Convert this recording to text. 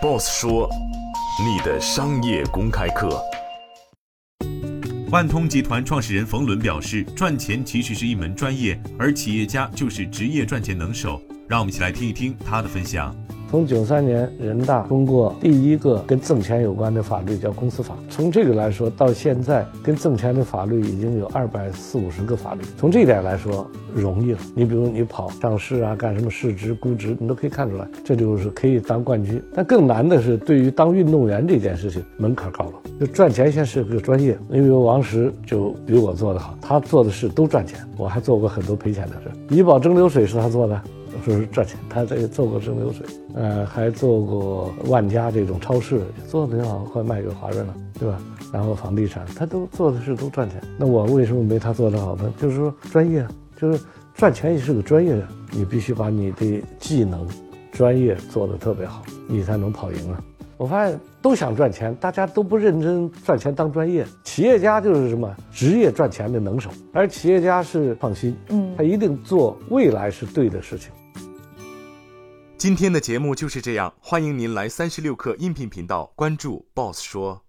Boss 说：“你的商业公开课。”万通集团创始人冯仑表示：“赚钱其实是一门专业，而企业家就是职业赚钱能手。”让我们一起来听一听他的分享。从九三年人大通过第一个跟挣钱有关的法律叫公司法，从这个来说到现在跟挣钱的法律已经有二百四五十个法律。从这一点来说容易了。你比如你跑上市啊，干什么市值估值，你都可以看出来，这就是可以当冠军。但更难的是对于当运动员这件事情门槛高了。就赚钱先是个专业，你比如王石就比我做得好，他做的事都赚钱，我还做过很多赔钱的事。怡宝蒸馏水是他做的。说是赚钱，他这个做过蒸馏水，呃，还做过万家这种超市，做的挺好，快卖给华润了，对吧？然后房地产，他都做的事都赚钱。那我为什么没他做的好呢？就是说专业，就是赚钱也是个专业，你必须把你的技能、专业做的特别好，你才能跑赢啊。我发现都想赚钱，大家都不认真赚钱当专业。企业家就是什么职业赚钱的能手，而企业家是创新，嗯，他一定做未来是对的事情。今天的节目就是这样，欢迎您来三十六课音频频道关注 Boss 说。